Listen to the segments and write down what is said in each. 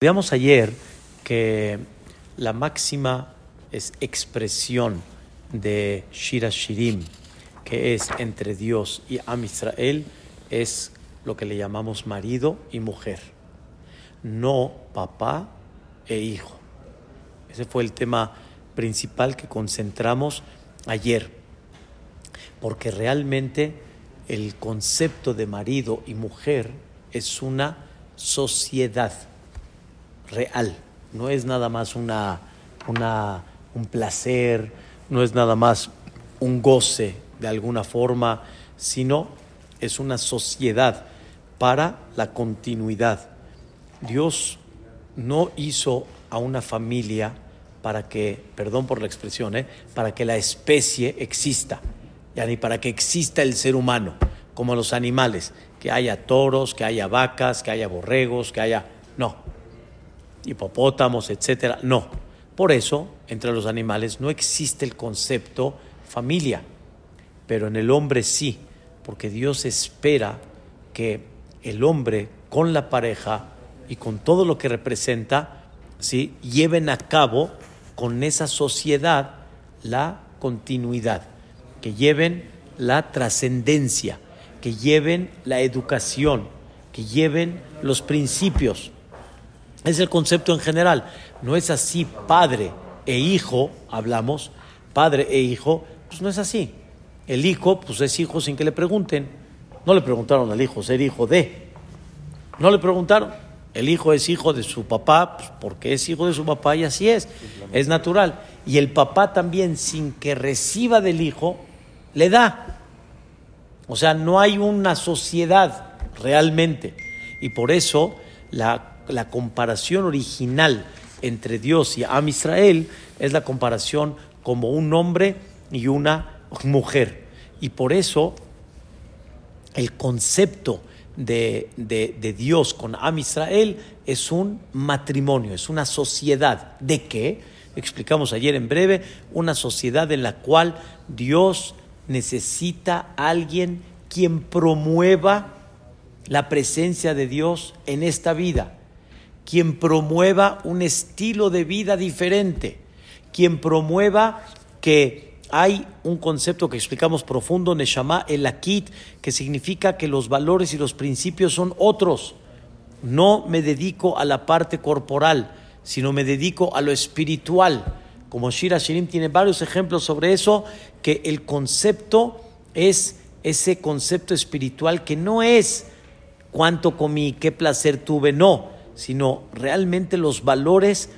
Veamos ayer que la máxima es expresión de Shira Shirim, que es entre Dios y Am Israel, es lo que le llamamos marido y mujer, no papá e hijo. Ese fue el tema principal que concentramos ayer, porque realmente el concepto de marido y mujer es una sociedad real. No es nada más una, un placer, no es nada más un goce de alguna forma, sino es una sociedad para la continuidad. Dios no hizo a una familia para que, perdón por la expresión, ¿eh? para que la especie exista, ya ni para que exista el ser humano, como los animales, que haya toros, que haya vacas, que haya borregos, que haya... No, hipopótamos, etcétera. No. Por eso, entre los animales no existe el concepto familia, pero en el hombre sí, porque Dios espera que el hombre con la pareja y con todo lo que representa, ¿sí? lleven a cabo con esa sociedad la continuidad, que lleven la trascendencia, que lleven la educación, que lleven los principios. Es el concepto en general. No es así padre e hijo, hablamos, padre e hijo, pues no es así. El hijo, pues es hijo sin que le pregunten. No le preguntaron al hijo ser hijo de. No le preguntaron. El hijo es hijo de su papá, pues porque es hijo de su papá y así es. Es natural. Y el papá también, sin que reciba del hijo, le da. O sea, no hay una sociedad realmente. Y por eso la la comparación original entre Dios y Am Israel es la comparación como un hombre y una mujer. Y por eso el concepto de, de, Dios con Am Israel es un matrimonio, es una sociedad. ¿De qué? Explicamos ayer en breve, una sociedad en la cual Dios necesita a alguien quien promueva la presencia de Dios en esta vida quien promueva un estilo de vida diferente, quien promueva que hay un concepto que explicamos profundo, Neshama el Akit, que significa que los valores y los principios son otros. No me dedico a la parte corporal, sino me dedico a lo espiritual. Como Shira Shirim tiene varios ejemplos sobre eso, que el concepto es ese concepto espiritual que no es cuánto comí, qué placer tuve, no sino realmente los valores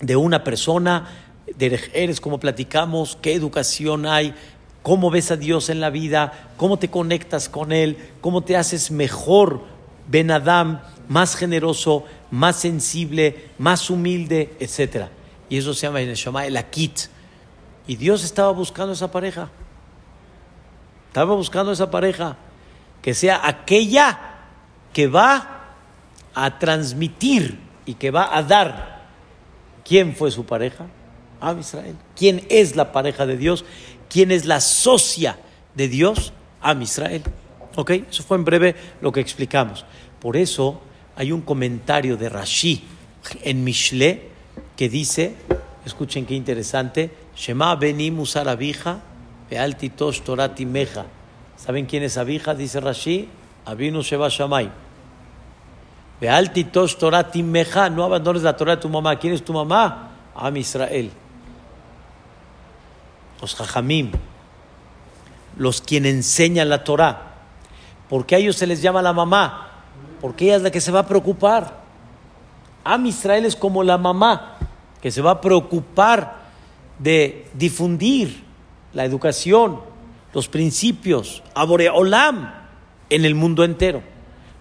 de una persona, de eres como platicamos, qué educación hay, cómo ves a Dios en la vida, cómo te conectas con Él, cómo te haces mejor, Ben Adam, más generoso, más sensible, más humilde, etc. Y eso se llama en el el Akit. Y Dios estaba buscando esa pareja. Estaba buscando esa pareja. Que sea aquella que va a transmitir y que va a dar. ¿Quién fue su pareja? a Israel. ¿Quién es la pareja de Dios? ¿Quién es la socia de Dios? a Israel. ¿Ok? Eso fue en breve lo que explicamos. Por eso hay un comentario de Rashi en Mishle que dice, escuchen qué interesante, Shema benim usar abija, tosh torati meja. ¿Saben quién es abija? Dice Rashi, Abinu Sheba Shamay. Vealtitos Torah Timeja, no abandones la Torah de tu mamá. ¿Quién es tu mamá? Am Israel. Los Jajamim, los quienes enseñan la Torah. porque a ellos se les llama la mamá? Porque ella es la que se va a preocupar. Am Israel es como la mamá que se va a preocupar de difundir la educación, los principios, Olam en el mundo entero.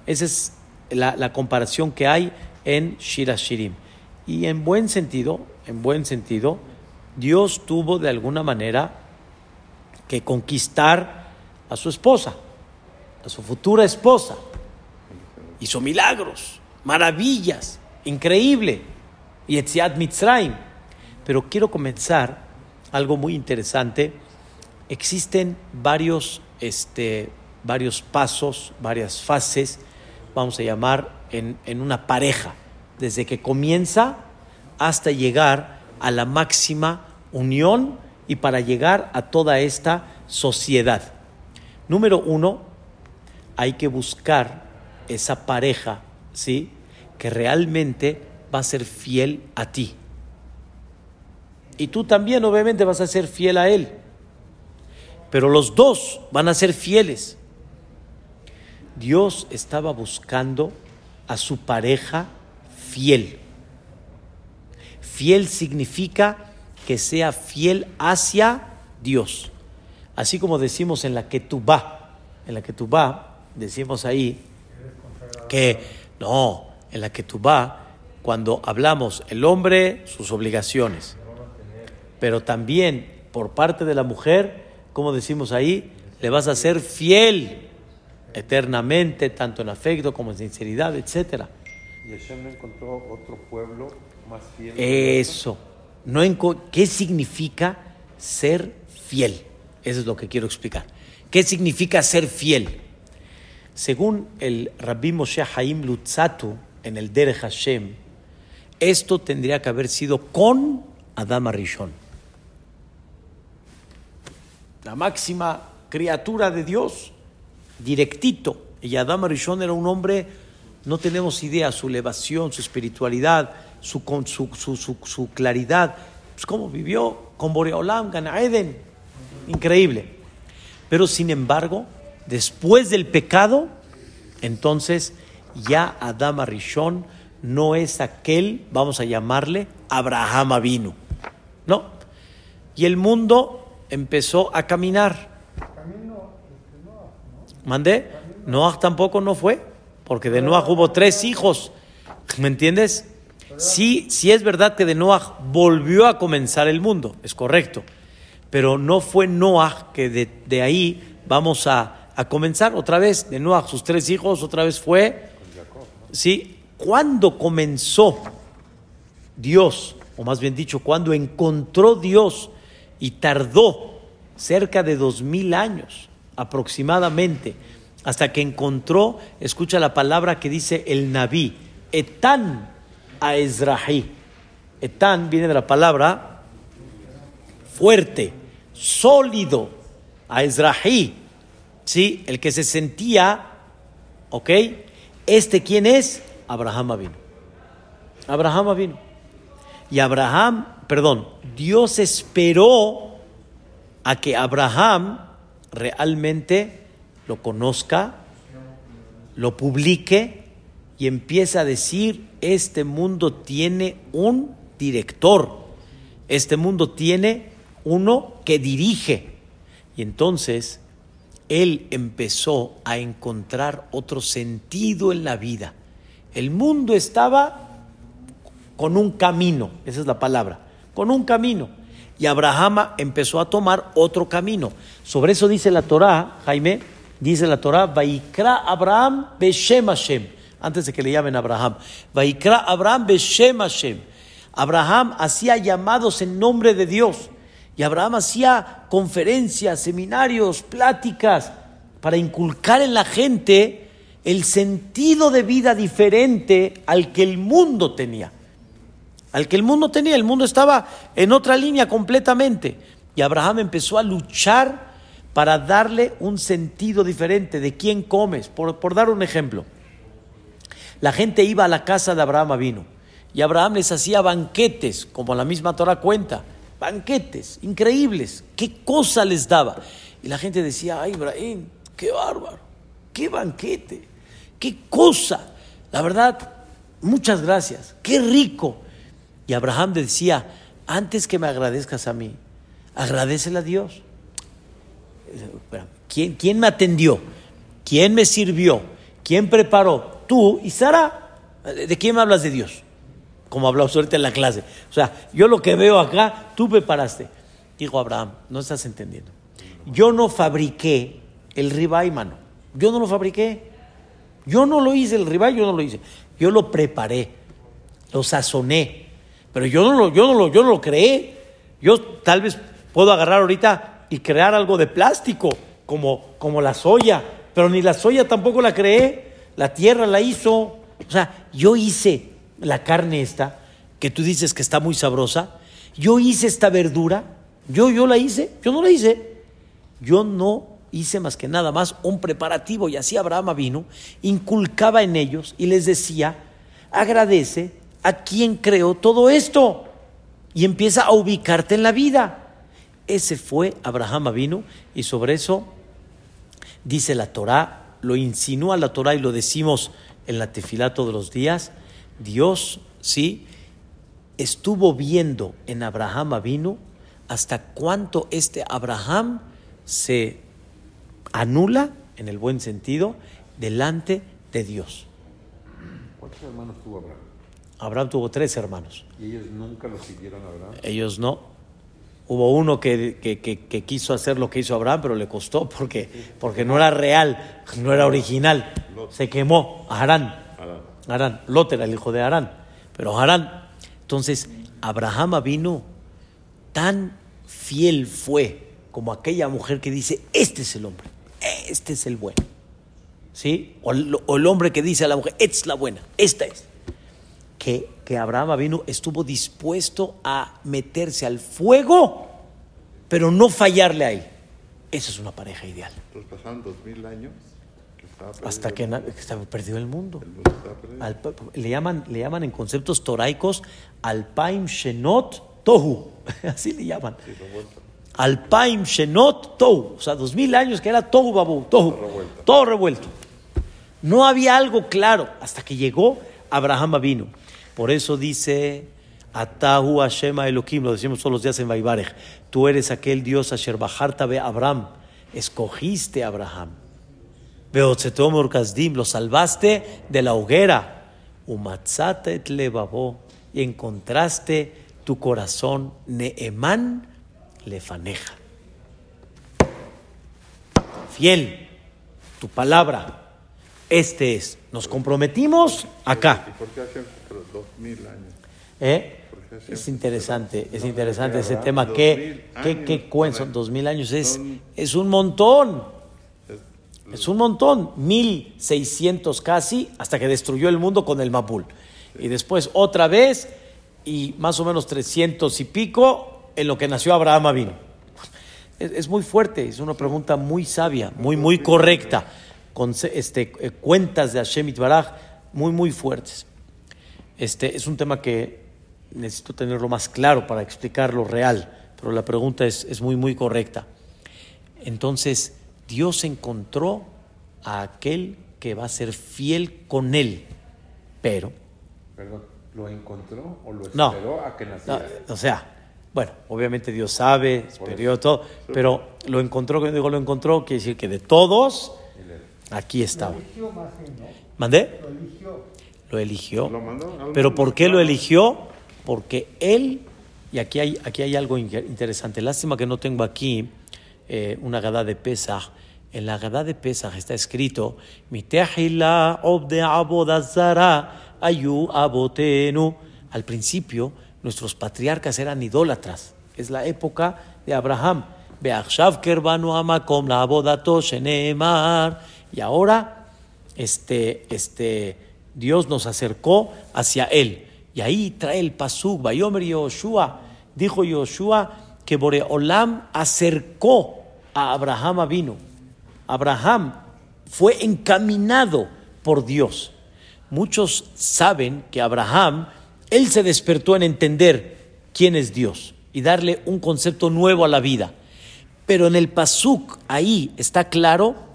Ese es la, comparación que hay en Shirashirim. Y en buen sentido, en buen sentido, Dios tuvo de alguna manera que conquistar a su esposa, a su futura esposa. Hizo milagros, maravillas, increíble. Y Etziat Mitzrayim. Pero quiero comenzar algo muy interesante. Existen varios, este, varios pasos, varias fases vamos a llamar, en, una pareja, desde que comienza hasta llegar a la máxima unión y para llegar a toda esta sociedad. Número uno, hay que buscar esa pareja, ¿sí? Que realmente va a ser fiel a ti. Y tú también obviamente vas a ser fiel a él. Pero los dos van a ser fieles. Dios estaba buscando a su pareja fiel. Fiel significa que sea fiel hacia Dios. Así como decimos en la que tú va, en la que tú va, decimos ahí que no, en la que tú va, cuando hablamos el hombre, sus obligaciones, pero también por parte de la mujer, como decimos ahí, le vas a ser fiel eternamente, tanto en afecto como en sinceridad, etc. Y Hashem no encontró otro pueblo más fiel. Eso. No ¿Qué significa ser fiel? Eso es lo que quiero explicar. ¿Qué significa ser fiel? Según el Rabbi Moshe Haim Lutzatu en el Derech Hashem, esto tendría que haber sido con Adama Rishon. La máxima criatura de Dios directito. Y Adam Rishon era un hombre, no tenemos idea, su elevación, su espiritualidad, su, su, su, claridad. Pues cómo vivió con Boreolam, Gana Eden. Increíble. Pero sin embargo, después del pecado, entonces ya Adam Rishon no es aquel, vamos a llamarle, Abraham Avinu. No. Y el mundo empezó a caminar. ¿Mandé? Noah tampoco no fue, porque de Noah hubo tres hijos. ¿Me entiendes? Sí, sí es verdad que de Noah volvió a comenzar el mundo, es correcto. Pero no fue Noah que de, ahí vamos a, a, comenzar otra vez. De Noah, sus tres hijos, otra vez fue. Sí, cuando comenzó Dios, o más bien dicho, cuando encontró Dios y tardó cerca de dos mil años aproximadamente, hasta que encontró, escucha la palabra que dice el Naví, Etán a Ezrahi. Etán viene de la palabra fuerte, sólido, a Ezrahi, ¿sí? El que se sentía, ¿ok? ¿Este quién es? Abraham vino. Abraham vino. Y Abraham, perdón, Dios esperó a que Abraham realmente lo conozca, lo publique y empiece a decir, este mundo tiene un director, este mundo tiene uno que dirige. Y entonces él empezó a encontrar otro sentido en la vida. El mundo estaba con un camino, esa es la palabra, con un camino y Abraham empezó a tomar otro camino. Sobre eso dice la Torá, Jaime, dice la Torá, Vaikra Abraham Beshem Hashem, antes de que le llamen Abraham, Vaikra Abraham Beshem Hashem. Abraham hacía llamados en nombre de Dios y Abraham hacía conferencias, seminarios, pláticas para inculcar en la gente el sentido de vida diferente al que el mundo tenía al que el mundo tenía. El mundo estaba en otra línea completamente. Y Abraham empezó a luchar para darle un sentido diferente de quién comes. Por, por dar un ejemplo, la gente iba a la casa de Abraham vino y Abraham les hacía banquetes, como la misma Torah cuenta, banquetes increíbles. ¿Qué cosa les daba? Y la gente decía, ay, Ibrahim, qué bárbaro, qué banquete, qué cosa. La verdad, muchas gracias, qué rico. Y Abraham decía, antes que me agradezcas a mí, agradecele a Dios. ¿Quién, ¿Quién me atendió? ¿Quién me sirvió? ¿Quién preparó? Tú y Sara. ¿De quién me hablas de Dios? Como hablamos ahorita en la clase. O sea, yo lo que veo acá, tú preparaste. Dijo Abraham, no estás entendiendo. Yo no fabriqué el ribay, mano. Yo no lo fabriqué. Yo no lo hice, el ribay yo no lo hice. Yo lo preparé, lo sazoné, pero yo no lo, yo no lo, yo no lo creé. Yo tal vez puedo agarrar ahorita y crear algo de plástico, como, como la soya, pero ni la soya tampoco la creé, la tierra la hizo. O sea, yo hice la carne esta, que tú dices que está muy sabrosa, yo hice esta verdura, yo, yo la hice, yo no la hice, yo no hice más que nada más un preparativo y así Abraham vino, inculcaba en ellos y les decía, agradece a quien creó todo esto y empieza a ubicarte en la vida. Ese fue Abraham vino y sobre eso dice la Torá, lo insinúa la Torá y lo decimos en la tefilá todos los días, Dios, sí, estuvo viendo en Abraham vino hasta cuánto este Abraham se anula, en el buen sentido, delante de Dios. ¿Cuántos hermanos tuvo Abraham? Abraham tuvo tres hermanos. ¿Y ellos nunca lo siguieron a Abraham? Ellos no. Hubo uno que, que, que, que quiso hacer lo que hizo Abraham, pero le costó porque, porque no era real, no era original. Se quemó. Harán. Harán. Lot era el hijo de Harán. Pero Harán. Entonces, Abraham vino tan fiel fue como aquella mujer que dice, este es el hombre, este es el bueno. ¿Sí? O, el- o el hombre que dice a la mujer, esta es la buena, esta es. Que, que Abraham vino estuvo dispuesto a meterse al fuego, pero no fallarle a él. Esa es una pareja ideal. Entonces pasaron dos mil años que Hasta que, el estaba perdido el mundo. El mundo estaba perdido. Al- le, llaman, le llaman en conceptos toraicos Alpaim Shenot Tohu. Así le llaman. Sí. Alpaim Shenot Tohu. O sea, dos mil años que era Tohu Babu. Tohu. revuelto. Todo revuelto. No había algo claro hasta que llegó Abraham vino. Por eso dice Atahu Hashem Elohim, lo decimos todos los días en Vaibarech. Tú eres aquel Dios Asher Bajarta Abraham. Escogiste a Abraham. Beotzetom Orkazdim, lo salvaste de la hoguera. Umatzate et levavo, y encontraste tu corazón Neemán lefaneja. Fiel, tu palabra. Este es. Nos comprometimos acá. ¿Y por qué pero dos mil años? ¿eh? Es interesante, es interesante ese tema. ¿Qué, mil qué, qué cuen- son para- dos mil años? Es, es un montón. Es- un montón, 1600 casi, hasta que destruyó el mundo con el Mapul. Y después otra vez, y más o menos 300 y pico, en lo que nació Abraham vino. Es, es muy fuerte, es una pregunta muy sabia, muy, muy correcta, con este, eh, cuentas de Hashem Itbaraj muy, muy fuertes. Este, es un tema que necesito tenerlo más claro para explicarlo real, pero la pregunta es, es muy, muy correcta. Entonces, Dios encontró a aquel que va a ser fiel con él, pero Perdón, ¿lo encontró o lo no, esperó a que no, naciera? o sea, bueno, obviamente Dios sabe, esperó todo, pero lo encontró, cuando digo lo encontró, quiere decir que de todos, aquí estaba. ¿Mandé? Lo eligió. ¿Lo mandó? ¿Algo Pero ¿por qué lo eligió? Porque él, y aquí hay, aquí hay algo in- interesante, lástima que no tengo aquí eh, una gada de Pesach. En la gada de Pesach está escrito, "Mitehila obde abodazara ayu abotenu. Al principio, nuestros patriarcas eran idólatras. Es la época de Abraham. Beachshav kerbanu amakom la abodato sheneemar. Y ahora este, este, Dios nos acercó hacia él. Y ahí trae el pasuk, Bayomer Yoshua, dijo Yoshua que Boreolam acercó a Abraham vino. Abraham fue encaminado por Dios. Muchos saben que Abraham, él se despertó en entender quién es Dios y darle un concepto nuevo a la vida. Pero en el pasuk ahí está claro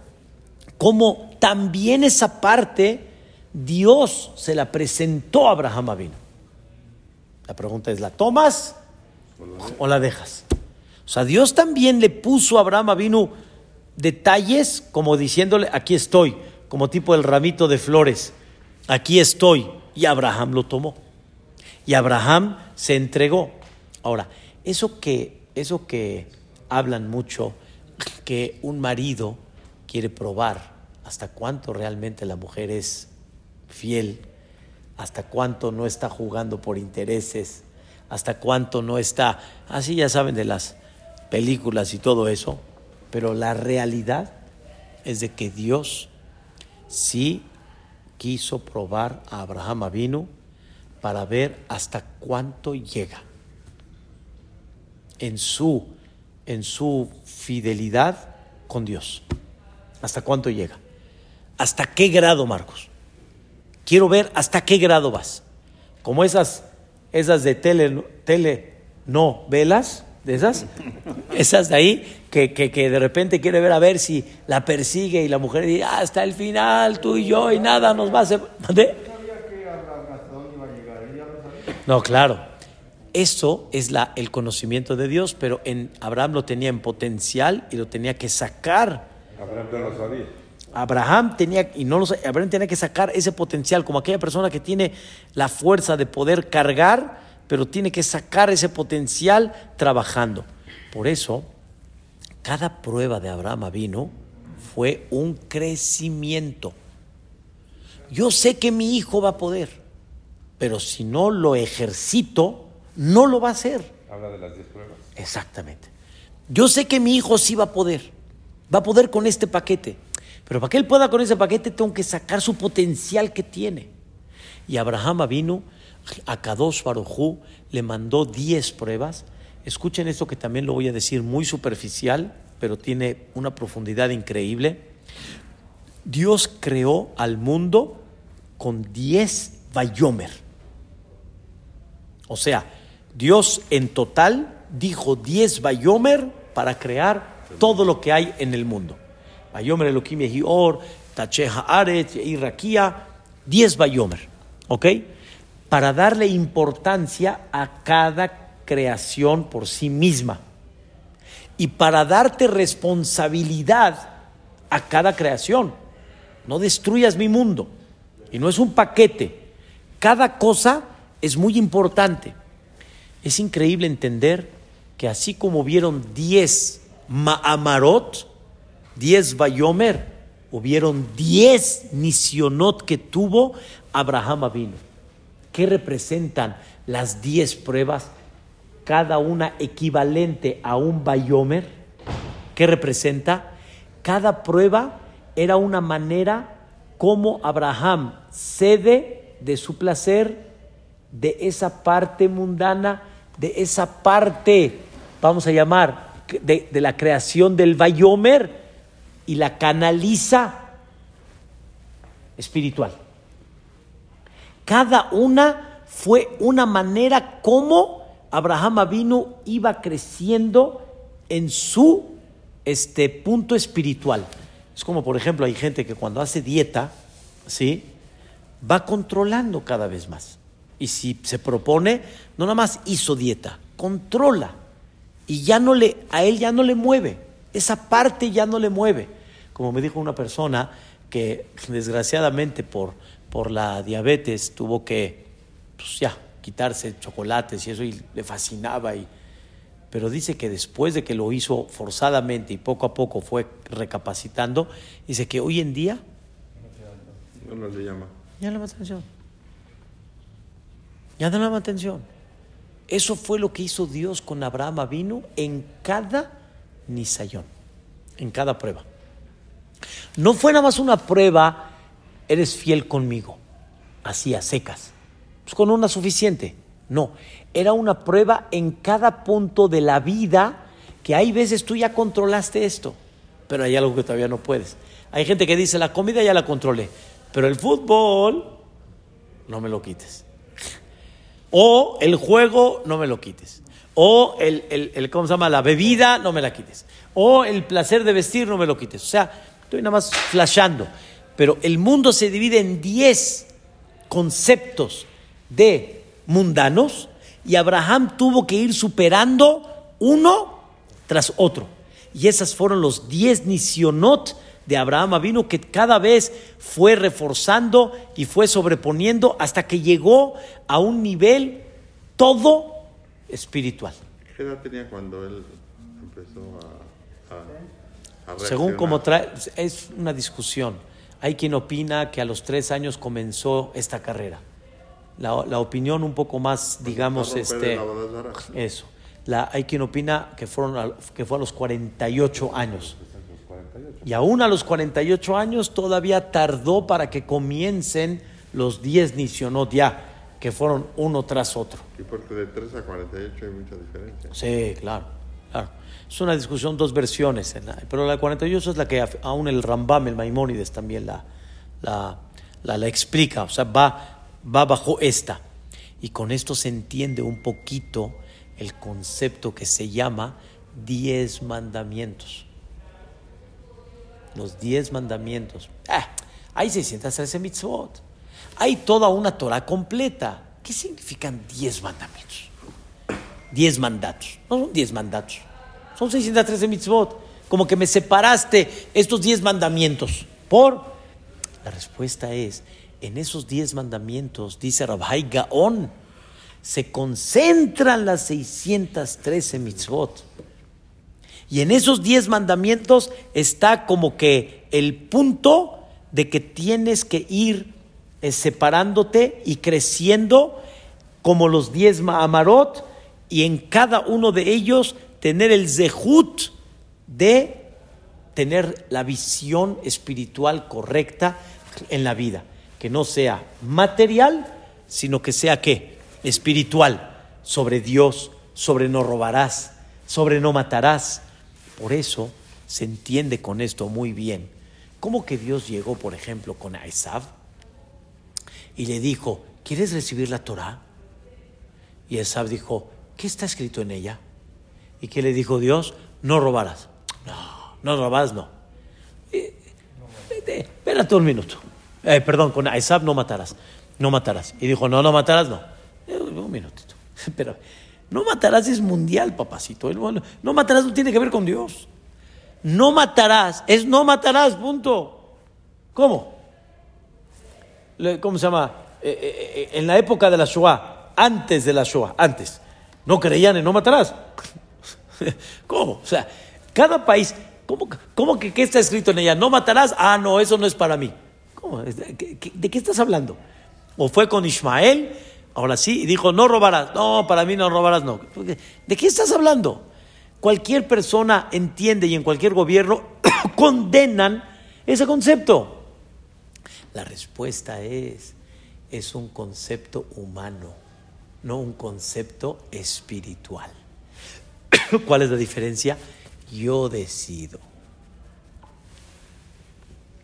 cómo también esa parte Dios se la presentó a Abraham Avinu. La pregunta es, ¿la tomas o la dejas? O sea, Dios también le puso a Abraham Avinu detalles como diciéndole, aquí estoy, como tipo el ramito de flores, aquí estoy. Y Abraham lo tomó. Y Abraham se entregó. Ahora, eso que, eso que hablan mucho, que un marido quiere probar hasta cuánto realmente la mujer es fiel, hasta cuánto no está jugando por intereses, hasta cuánto no está, así ya saben de las películas y todo eso, pero la realidad es de que Dios sí quiso probar a Abraham Avinu para ver hasta cuánto llega en su, en su fidelidad con Dios. ¿Hasta cuánto llega? ¿Hasta qué grado, Marcos? Quiero ver hasta qué grado vas. Como esas, esas de tele, tele no velas, de esas, esas de ahí, que, que, que, de repente quiere ver a ver si la persigue y la mujer dice, ah, hasta el final, tú y yo, y nada nos va a hacer. No, claro. Eso es la, el conocimiento de Dios, pero en Abraham lo tenía en potencial y lo tenía que sacar. Abraham no lo sabía. Abraham tenía, y no lo, Abraham tenía que sacar ese potencial, como aquella persona que tiene la fuerza de poder cargar, pero tiene que sacar ese potencial trabajando. Por eso, cada prueba de Abraham vino fue un crecimiento. Yo sé que mi hijo va a poder, pero si no lo ejercito, no lo va a hacer. Habla de las 10 pruebas. Exactamente. Yo sé que mi hijo sí va a poder, va a poder con este paquete, pero para que él pueda con ese paquete tengo que sacar su potencial que tiene. Y Abraham vino a Kadosh Barujú, le mandó 10 pruebas. Escuchen esto que también lo voy a decir muy superficial, pero tiene una profundidad increíble. Dios creó al mundo con 10 Bayomer. O sea, Dios en total dijo 10 Bayomer para crear todo lo que hay en el mundo. Bayomer Elohim Yehior, Tacheha Aret, Iraquía, 10 Bayomer. ¿Ok? Para darle importancia a cada creación por sí misma. Y para darte responsabilidad a cada creación. No destruyas mi mundo. Y no es un paquete. Cada cosa es muy importante. Es increíble entender que así como vieron 10 Ma'amarot, 10 Bayomer, hubieron 10 Nisionot que tuvo Abraham Avino. ¿Qué representan las 10 pruebas? Cada una equivalente a un Bayomer. ¿Qué representa? Cada prueba era una manera como Abraham cede de su placer, de esa parte mundana, de esa parte, vamos a llamar, de, la creación del Bayomer y la canaliza espiritual. Cada una fue una manera como Abraham Avinu iba creciendo en su este punto espiritual. Es como, por ejemplo, hay gente que cuando hace dieta, ¿sí? Va controlando cada vez más. Y si se propone, no nada más hizo dieta, controla. Y ya no le, a él ya no le mueve. Esa parte ya no le mueve. Como me dijo una persona que desgraciadamente por, por la diabetes tuvo que, pues ya, quitarse chocolates y eso y le fascinaba y pero dice que después de que lo hizo forzadamente y poco a poco fue recapacitando, dice que hoy en día No, no le llama. ya no le llama atención. Ya no le llama atención. Eso fue lo que hizo Dios con Abraham vino en cada nisayón, en cada prueba. No fue nada más una prueba, eres fiel conmigo, así a secas. Pues con una suficiente. No, era una prueba en cada punto de la vida que hay veces tú ya controlaste esto, pero hay algo que todavía no puedes. Hay gente que dice, la comida ya la controlé, pero el fútbol no me lo quites. O el juego no me lo quites. O el, el, ¿cómo se llama? La bebida no me la quites. O el placer de vestir no me lo quites. O sea, estoy nada más flashando. Pero el mundo se divide en 10 conceptos de mundanos y Abraham tuvo que ir superando uno tras otro. Y esas fueron los 10 nisionot de Abraham vino que cada vez fue reforzando y fue sobreponiendo hasta que llegó a un nivel todo espiritual. ¿Qué edad tenía cuando él empezó a, a, a Según como trae, es una discusión. Hay quien opina que a los tres años comenzó esta carrera. La, la opinión un poco más, digamos, Para romper este, eso. La, hay quien opina que, fueron a- que fue a los 48 años. Y aún a los 48 años todavía tardó para que comiencen los 10 nisionot ya. que fueron uno tras otro. Y porque de 3 a 48 hay mucha diferencia. Sí, claro, claro. Es una discusión, dos versiones, en la- pero la 48 es la que aún el Rambam, el Maimónides también la, la, la- la explica, o sea, va, va bajo esta. Y con esto se entiende un poquito el concepto que se llama diez mandamientos. Los diez mandamientos. Ah, hay 613 mitzvot. Hay toda una Torah completa. ¿Qué significan diez mandamientos? Diez mandatos. No son diez mandatos. Son 613 mitzvot. Como que me separaste estos diez mandamientos. ¿Por? La respuesta es, en esos diez mandamientos, dice Rabbi Gaon, se concentran las 613 mitzvot. Y en esos diez mandamientos está como que el punto de que tienes que ir eh, separándote y creciendo como los diez Amarot y en cada uno de ellos tener el zehut de tener la visión espiritual correcta en la vida, que no sea material, sino que sea qué? Espiritual, sobre Dios, sobre no robarás, sobre no matarás. Por eso se entiende con esto muy bien. ¿Cómo que Dios llegó, por ejemplo, con Esav y le dijo, ¿quieres recibir la Torah? Y Esav dijo, ¿qué está escrito en ella? ¿Y qué le dijo Dios? No robarás. No, no robarás, no. Eh, Espérate un minuto. Eh, perdón, con Esav no matarás. No matarás. Y dijo, no, no matarás, no. Eh, Un minutito. Pero no matarás es mundial, papacito. No matarás no tiene que ver con Dios. No matarás es no matarás, punto. ¿Cómo? ¿Cómo se llama? Eh, eh, eh, en la época de la Shoah, antes de la Shoah, antes, no creían en no matarás. ¿Cómo? O sea, cada país, ¿cómo, cómo que qué está escrito en ella? ¿No matarás? Ah, no, eso no es para mí. ¿Cómo? ¿De de qué estás hablando? O fue con Ismael, ahora sí, y dijo, no robarás. No, para mí no robarás, no. ¿De qué estás hablando? Cualquier persona entiende y en cualquier gobierno condenan ese concepto. La respuesta es, es un concepto humano, no un concepto espiritual. ¿Cuál es la diferencia? Yo decido.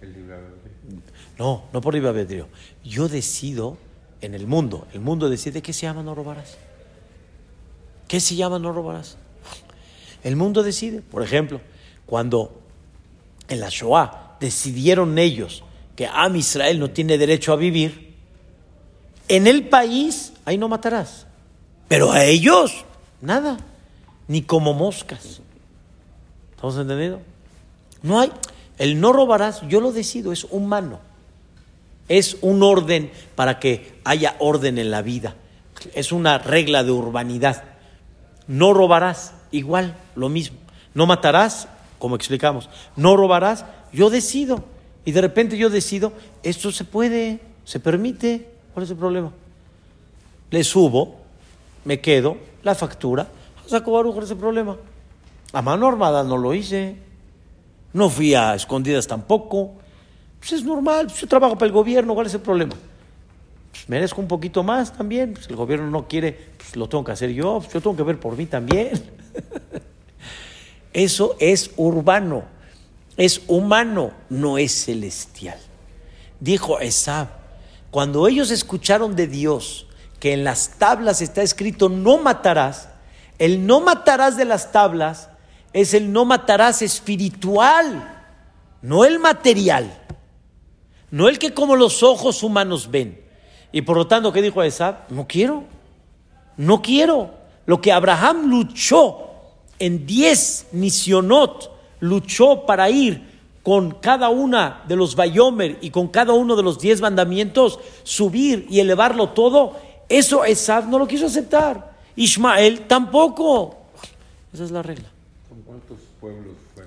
El libre albedrío. No, no por libre albedrío. Yo decido en el mundo. El mundo decide qué se llama no robarás. ¿Qué se llama no robarás? El mundo decide. Por ejemplo, cuando en la Shoah decidieron ellos que Am Israel no tiene derecho a vivir, en el país ahí no matarás. Pero a ellos, nada. Ni como moscas. ¿Estamos entendiendo? No hay. El no robarás, yo lo decido, es humano. Es un orden para que haya orden en la vida. Es una regla de urbanidad. No robarás, igual, lo mismo. No matarás, como explicamos. No robarás, yo decido. Y de repente yo decido, esto se puede, se permite. ¿Cuál es el problema? Le subo, me quedo, la factura, saco Baruch, ¿cuál es el problema? A mano armada no lo hice. No fui a escondidas tampoco. Pues es normal, pues yo trabajo para el gobierno, ¿cuál es el problema? Pues merezco un poquito más también. Pues el gobierno no quiere, pues lo tengo que hacer yo, pues yo tengo que ver por mí también. Eso es urbano, es humano, no es celestial. Dijo Esab, cuando ellos escucharon de Dios que en las tablas está escrito no matarás, el no matarás de las tablas es el no matarás espiritual, no el material, no el que como los ojos humanos ven. Y por lo tanto, ¿qué dijo Esab? No quiero, no quiero. Lo que Abraham luchó en 10 misionot, luchó para ir con cada una de los Bayomer y con cada uno de los 10 mandamientos, subir y elevarlo todo, eso Esab no lo quiso aceptar. Ismael tampoco. Esa es la regla. ¿Con cuántos pueblos fue?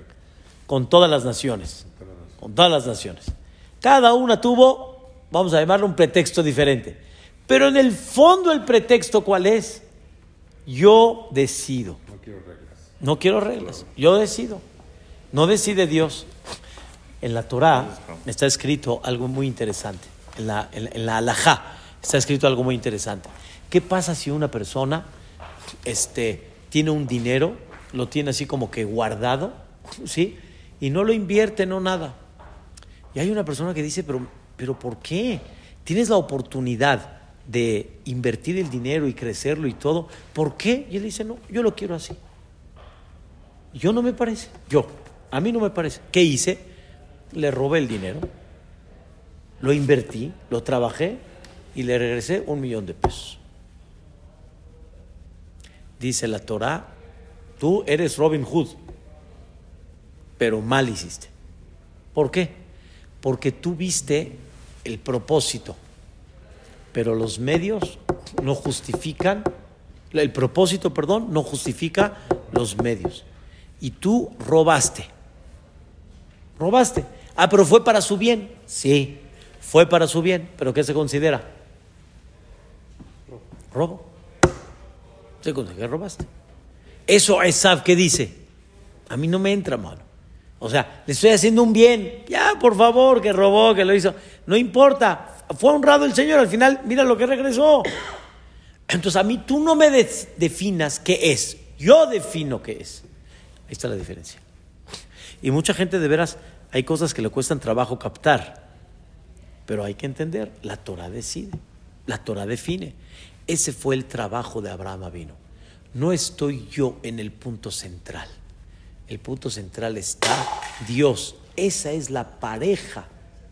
Con todas las naciones. Con todas las naciones. Cada una tuvo, vamos a llamarlo un pretexto diferente. Pero en el fondo el pretexto cuál es? Yo decido. No quiero reglas. No quiero reglas. Yo decido. No decide Dios. En la Torah está escrito algo muy interesante. En la, en, en la halajá está escrito algo muy interesante. ¿Qué pasa si una persona este, tiene un dinero, lo tiene así como que guardado, ¿sí? Y no lo invierte, no nada. Y hay una persona que dice, pero, pero ¿por qué? Tienes la oportunidad de invertir el dinero y crecerlo y todo. ¿Por qué? Y él dice, no, yo lo quiero así. Yo no me parece. Yo. A mí no me parece. ¿Qué hice? Le robé el dinero, lo invertí, lo trabajé y le regresé un millón de pesos. Dice la Torah, tú eres Robin Hood, pero mal hiciste. ¿Por qué? Porque tú viste el propósito, pero los medios no justifican, el propósito, perdón, no justifica los medios. Y tú robaste. Robaste. Ah, pero fue para su bien. Sí, fue para su bien, pero ¿qué se considera? Robo. Se considera que robaste. Eso es que dice. A mí no me entra, mano. O sea, le estoy haciendo un bien. Ya, por favor, que robó, que lo hizo. No importa. Fue honrado el Señor. Al final, mira lo que regresó. Entonces, a mí tú no me definas qué es. Yo defino qué es. Ahí está la diferencia. Y mucha gente de veras, hay cosas que le cuestan trabajo captar. Pero hay que entender, la Torah decide, la Torah define. Ese fue el trabajo de Abraham vino. No estoy yo en el punto central. El punto central está Dios. Esa es la pareja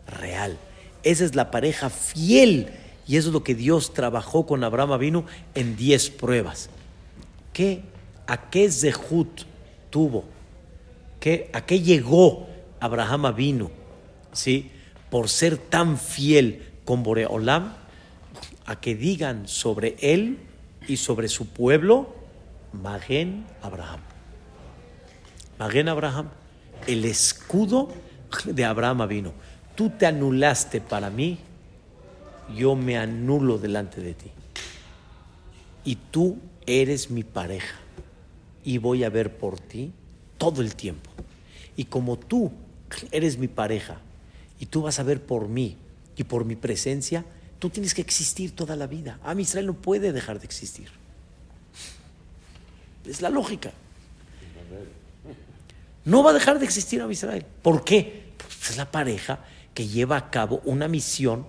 real. Esa es la pareja fiel. Y eso es lo que Dios trabajó con Abraham vino en diez pruebas. ¿Qué? ¿A qué Zehut tuvo? ¿Qué? ¿A qué llegó Abraham vino? ¿Sí? Por ser tan fiel con Boreolam, a que digan sobre él y sobre su pueblo, Magen Abraham. Magen Abraham, el escudo de Abraham vino. Tú te anulaste para mí, yo me anulo delante de ti. Y tú eres mi pareja y voy a ver por ti todo el tiempo. Y como tú eres mi pareja y tú vas a ver por mí y por mi presencia, tú tienes que existir toda la vida. A mi Israel no puede dejar de existir. Es la lógica. No va a dejar de existir a Israel. ¿Por qué? Pues es la pareja que lleva a cabo una misión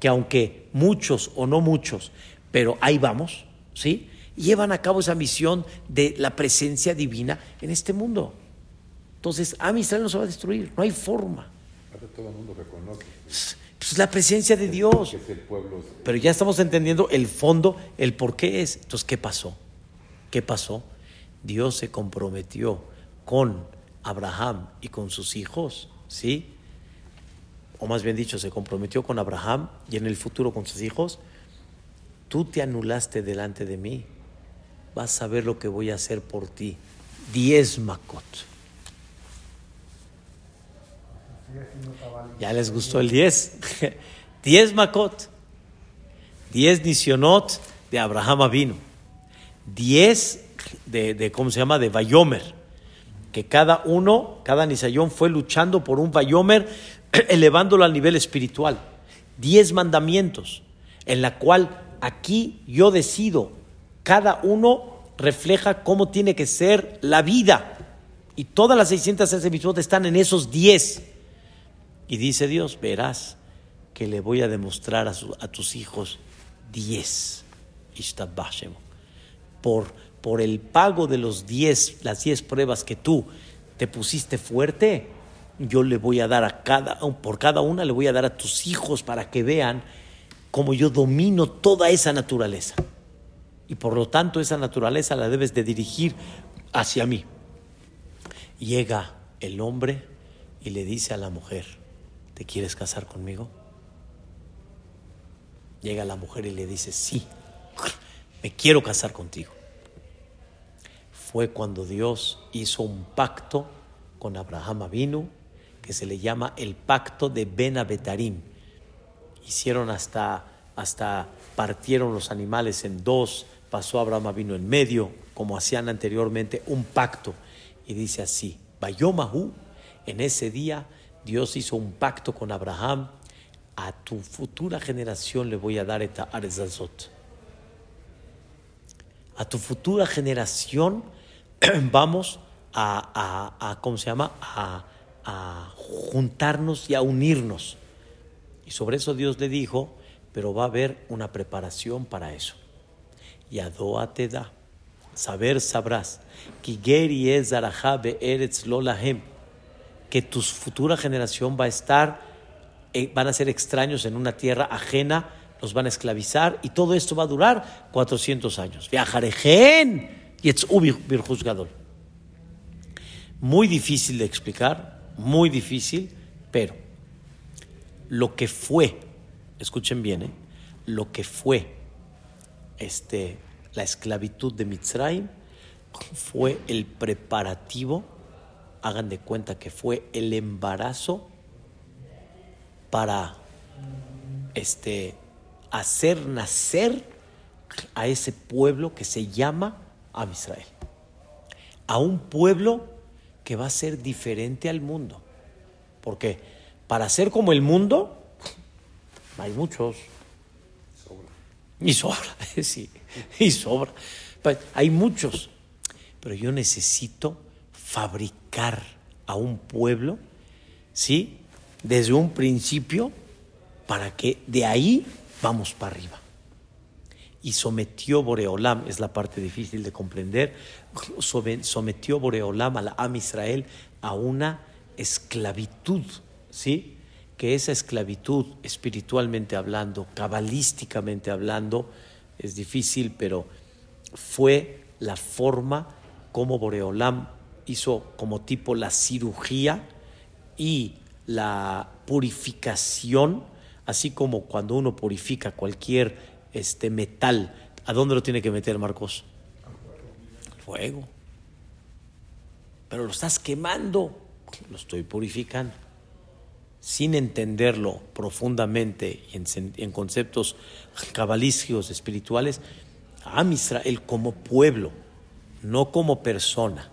que aunque muchos o no muchos, pero ahí vamos, ¿sí? Llevan a cabo esa misión de la presencia divina en este mundo. Entonces, a Israel no se va a destruir, no hay forma. todo el mundo reconoce. Pues la presencia de Dios. Pero ya estamos entendiendo el fondo, el por qué es. Entonces, ¿qué pasó? ¿Qué pasó? Dios se comprometió con Abraham y con sus hijos, ¿sí? O más bien dicho, se comprometió con Abraham y en el futuro con sus hijos. Tú te anulaste delante de mí. Vas a ver lo que voy a hacer por ti. Diez makot. Ya les gustó el 10. 10 Makot. 10 Nisionot de Abraham Avino. 10 de, de, ¿cómo se llama? De Bayomer. Que cada uno, cada Nisayón fue luchando por un Bayomer, elevándolo al nivel espiritual. 10 mandamientos, en la cual aquí yo decido, cada uno refleja cómo tiene que ser la vida. Y todas las 613 mitzvot están en esos 10. Y dice Dios, verás que le voy a demostrar a, tus hijos diez. Por, por el pago de los diez, las diez pruebas que tú te pusiste fuerte, yo le voy a dar a cada, por cada una le voy a dar a tus hijos para que vean cómo yo domino toda esa naturaleza. Y por lo tanto esa naturaleza la debes de dirigir hacia mí. Llega el hombre y le dice a la mujer, ¿te quieres casar conmigo? Llega la mujer y le dice, sí, me quiero casar contigo. Fue cuando Dios hizo un pacto con Abraham Avinu, que se le llama el pacto de Ben Abetarim. Hicieron hasta, hasta partieron los animales en dos, pasó Abraham Avinu en medio, como hacían anteriormente, un pacto. Y dice así, Bayomahu, en ese día Dios hizo un pacto con Abraham a tu futura generación le voy a dar esta Arzazot. A tu futura generación vamos a, ¿cómo se llama? A, juntarnos y a unirnos. Y sobre eso Dios le dijo, pero va a haber una preparación para eso. Y Adoa te da. Saber sabrás. Que tu futura generación va a estar, eh, van a ser extraños en una tierra ajena, los van a esclavizar y todo esto va a durar 400 años. Viajarejen y juzgador. Muy difícil de explicar, muy difícil, pero lo que fue, escuchen bien, ¿eh? lo que fue este, la esclavitud de Mitzrayim fue el preparativo, hagan de cuenta que fue el embarazo para este, hacer nacer a ese pueblo que se llama Am Israel. A un pueblo que va a ser diferente al mundo. Porque para ser como el mundo, hay muchos. Y sobra, sí, y sobra. Pues, hay muchos. Pero yo necesito fabricar a un pueblo, ¿sí? Desde un principio, para que de ahí vamos para arriba. Y sometió Boreolam, es la parte difícil de comprender, sometió Boreolam a la Am Israel a una esclavitud, ¿sí? que esa esclavitud, espiritualmente hablando, cabalísticamente hablando, es difícil, pero fue la forma como Boreolam hizo como tipo la cirugía y la purificación, así como cuando uno purifica cualquier este metal, ¿a dónde lo tiene que meter Marcos? Fuego. Pero lo estás quemando, lo estoy purificando sin entenderlo profundamente y en, conceptos cabalísticos espirituales, a Israel como pueblo, no como persona,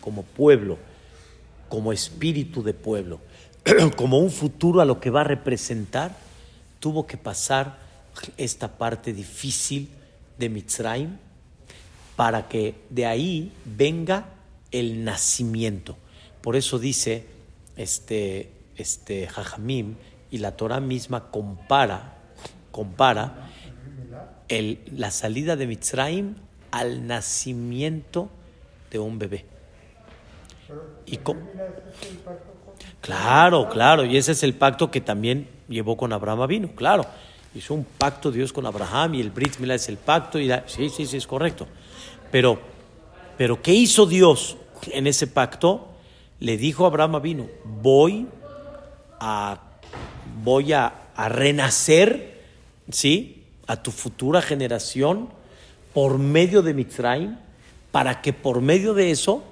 como pueblo, como espíritu de pueblo, como un futuro a lo que va a representar, tuvo que pasar esta parte difícil de Mitzrayim para que de ahí venga el nacimiento. Por eso dice este este Jajamim y la Torah misma compara, compara el, la salida de Mitzrayim al nacimiento de un bebé. Y claro, claro, y ese es el pacto que también llevó con Abraham vino, claro. Hizo un pacto Dios con Abraham y el Brit Milá es el pacto y sí, sí, sí, es correcto. Pero, pero ¿qué hizo Dios en ese pacto? Le dijo a Abraham vino, voy a, voy a, renacer, ¿sí? A tu futura generación por medio de Mitzrayim, para que por medio de eso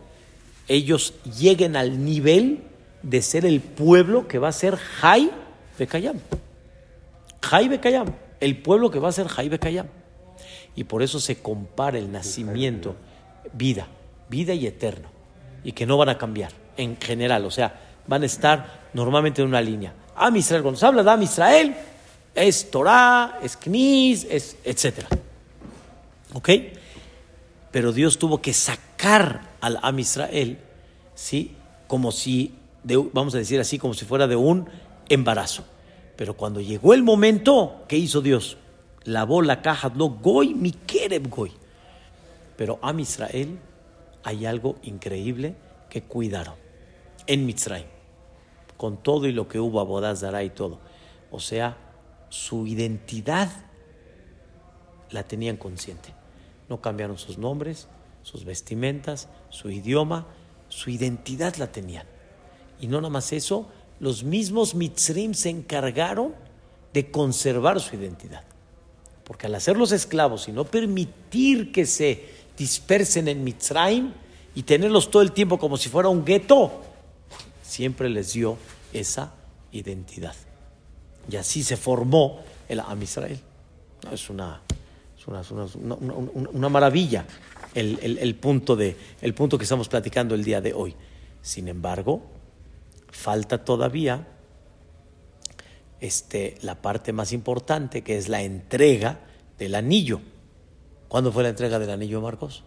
ellos lleguen al nivel de ser el pueblo que va a ser Jai Bekayam. Jai Bekayam, el pueblo que va a ser Jai Bekayam. Y por eso se compara el nacimiento, vida, vida y eterno, y que no van a cambiar en general, o sea, van a estar normalmente en una línea. Am Israel, cuando se habla de Am Israel, es Torah, es Knis, es etc. ¿Ok? Pero Dios tuvo que sacar al Am Israel, ¿sí? Como si, vamos a decir así, como si fuera de un embarazo. Pero cuando llegó el momento, ¿qué hizo Dios? Lavó la caja, no goy, mi kereb goy. Pero Am Israel hay algo increíble que cuidaron en Mitzrayim con todo y lo que hubo, Abodazara y todo. O sea, su identidad la tenían consciente. No cambiaron sus nombres, sus vestimentas, su idioma, su identidad la tenían. Y no nada más eso, los mismos Mitzrim se encargaron de conservar su identidad. Porque al hacerlos esclavos y no permitir que se dispersen en Mitzrayim y tenerlos todo el tiempo como si fuera un gueto, siempre les dio esa identidad. Y así se formó el Am Israel. Es una, una, maravilla el, punto de, el punto que estamos platicando el día de hoy. Sin embargo, falta todavía este, la parte más importante, que es la entrega del anillo. ¿Cuándo fue la entrega del anillo, Marcos?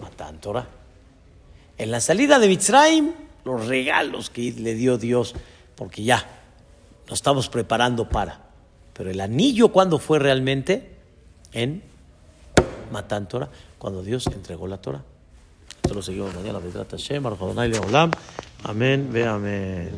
Matan Torah. En la salida de Mitzrayim, los regalos que le dio Dios, porque ya nos estamos preparando para. Pero el anillo, ¿cuándo fue realmente? En Matan Torah, cuando Dios entregó la Torah. Esto lo seguimos mañana. Amén, ve amén.